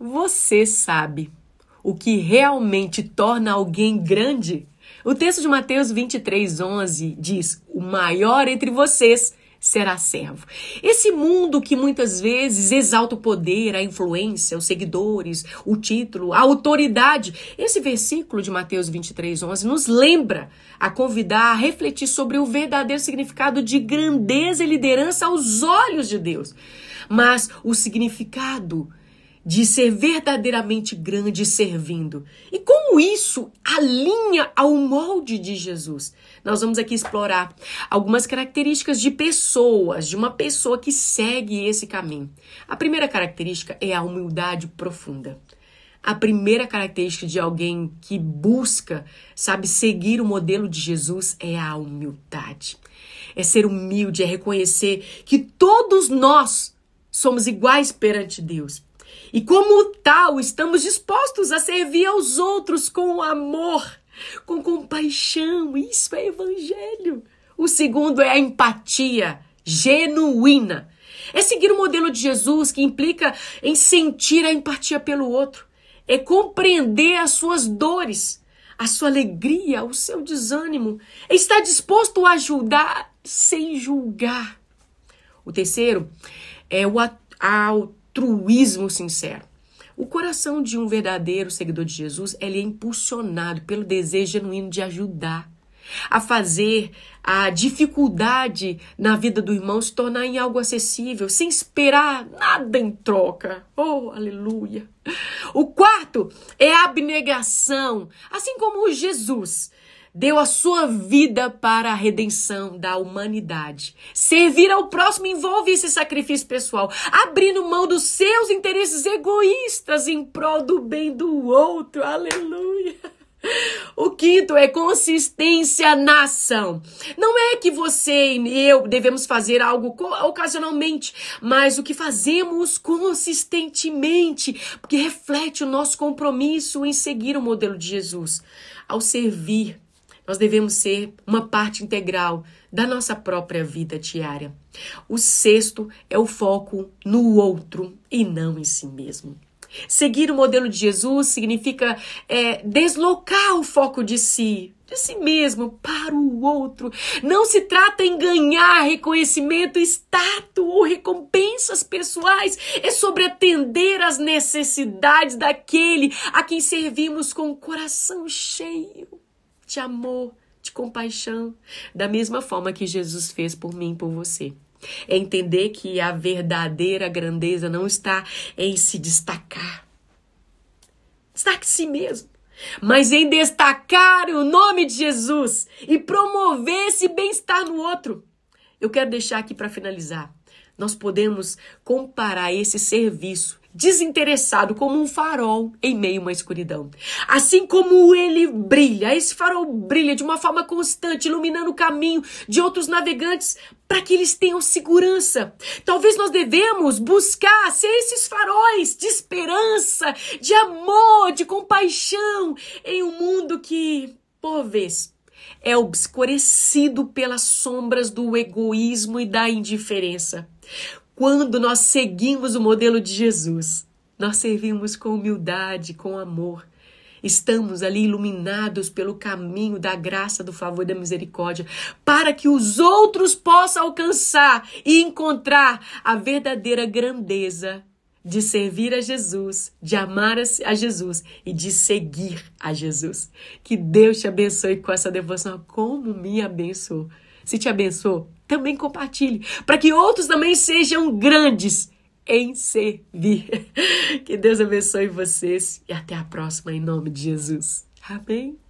Você sabe o que realmente torna alguém grande? O texto de Mateus 23, 11 diz: O maior entre vocês será servo. Esse mundo que muitas vezes exalta o poder, a influência, os seguidores, o título, a autoridade. Esse versículo de Mateus 23, 11 nos lembra a convidar a refletir sobre o verdadeiro significado de grandeza e liderança aos olhos de Deus. Mas o significado de ser verdadeiramente grande servindo. E como isso alinha ao molde de Jesus? Nós vamos aqui explorar algumas características de pessoas, de uma pessoa que segue esse caminho. A primeira característica é a humildade profunda. A primeira característica de alguém que busca, sabe, seguir o modelo de Jesus é a humildade. É ser humilde, é reconhecer que todos nós somos iguais perante Deus. E como tal, estamos dispostos a servir aos outros com amor, com compaixão. Isso é evangelho. O segundo é a empatia genuína. É seguir o modelo de Jesus que implica em sentir a empatia pelo outro. É compreender as suas dores, a sua alegria, o seu desânimo. É estar disposto a ajudar sem julgar. O terceiro é o altruísmo sincero. O coração de um verdadeiro seguidor de Jesus ele é impulsionado pelo desejo genuíno de ajudar, a fazer a dificuldade na vida do irmão se tornar em algo acessível, sem esperar nada em troca. Oh, aleluia! O quarto é a abnegação, assim como Jesus deu a sua vida para a redenção da humanidade. Servir ao próximo envolve esse sacrifício pessoal, abrindo mão dos seus interesses egoístas em prol do bem do outro. Aleluia. O quinto é consistência na ação. Não é que você e eu devemos fazer algo ocasionalmente, mas o que fazemos consistentemente, porque reflete o nosso compromisso em seguir o modelo de Jesus. Ao servir, nós devemos ser uma parte integral da nossa própria vida diária. O sexto é o foco no outro e não em si mesmo. Seguir o modelo de Jesus significa é, deslocar o foco de si, de si mesmo, para o outro. Não se trata em ganhar reconhecimento, status ou recompensas pessoais. É sobre atender às necessidades daquele a quem servimos com o coração cheio de amor, de compaixão, da mesma forma que Jesus fez por mim e por você. É entender que a verdadeira grandeza não está em se destacar. Destaque si mesmo. Mas em destacar o nome de Jesus e promover esse bem-estar no outro. Eu quero deixar aqui para finalizar. Nós podemos comparar esse serviço desinteressado como um farol em meio a uma escuridão. Assim como ele brilha, esse farol brilha de uma forma constante, iluminando o caminho de outros navegantes para que eles tenham segurança. Talvez nós devemos buscar ser esses faróis de esperança, de amor, de compaixão em um mundo que, por vezes, é obscurecido pelas sombras do egoísmo e da indiferença. Quando nós seguimos o modelo de Jesus, nós servimos com humildade, com amor. Estamos ali iluminados pelo caminho da graça, do favor e da misericórdia, para que os outros possam alcançar e encontrar a verdadeira grandeza de servir a Jesus, de amar a Jesus e de seguir a Jesus. Que Deus te abençoe com essa devoção, como me abençoou. Se te abençoou, também compartilhe, para que outros também sejam grandes em servir. Que Deus abençoe vocês e até a próxima em nome de Jesus. Amém.